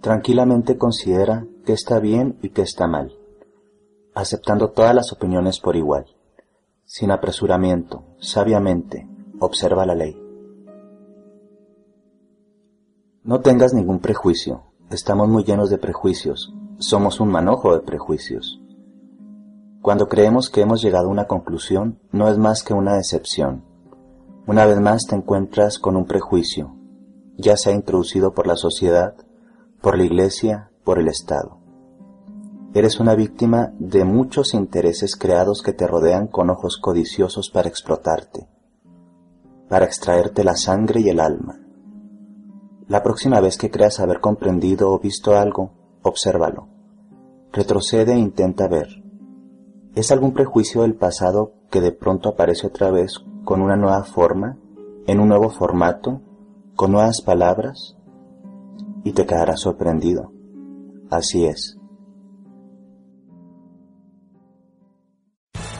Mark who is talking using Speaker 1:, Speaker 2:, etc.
Speaker 1: Tranquilamente considera qué está bien y qué está mal, aceptando todas las opiniones por igual. Sin apresuramiento, sabiamente, observa la ley. No tengas ningún prejuicio, estamos muy llenos de prejuicios, somos un manojo de prejuicios. Cuando creemos que hemos llegado a una conclusión, no es más que una decepción. Una vez más te encuentras con un prejuicio, ya sea introducido por la sociedad, por la Iglesia, por el Estado. Eres una víctima de muchos intereses creados que te rodean con ojos codiciosos para explotarte, para extraerte la sangre y el alma. La próxima vez que creas haber comprendido o visto algo, obsérvalo. Retrocede e intenta ver. ¿Es algún prejuicio del pasado que de pronto aparece otra vez con una nueva forma, en un nuevo formato, con nuevas palabras? Y te quedarás sorprendido. Así es.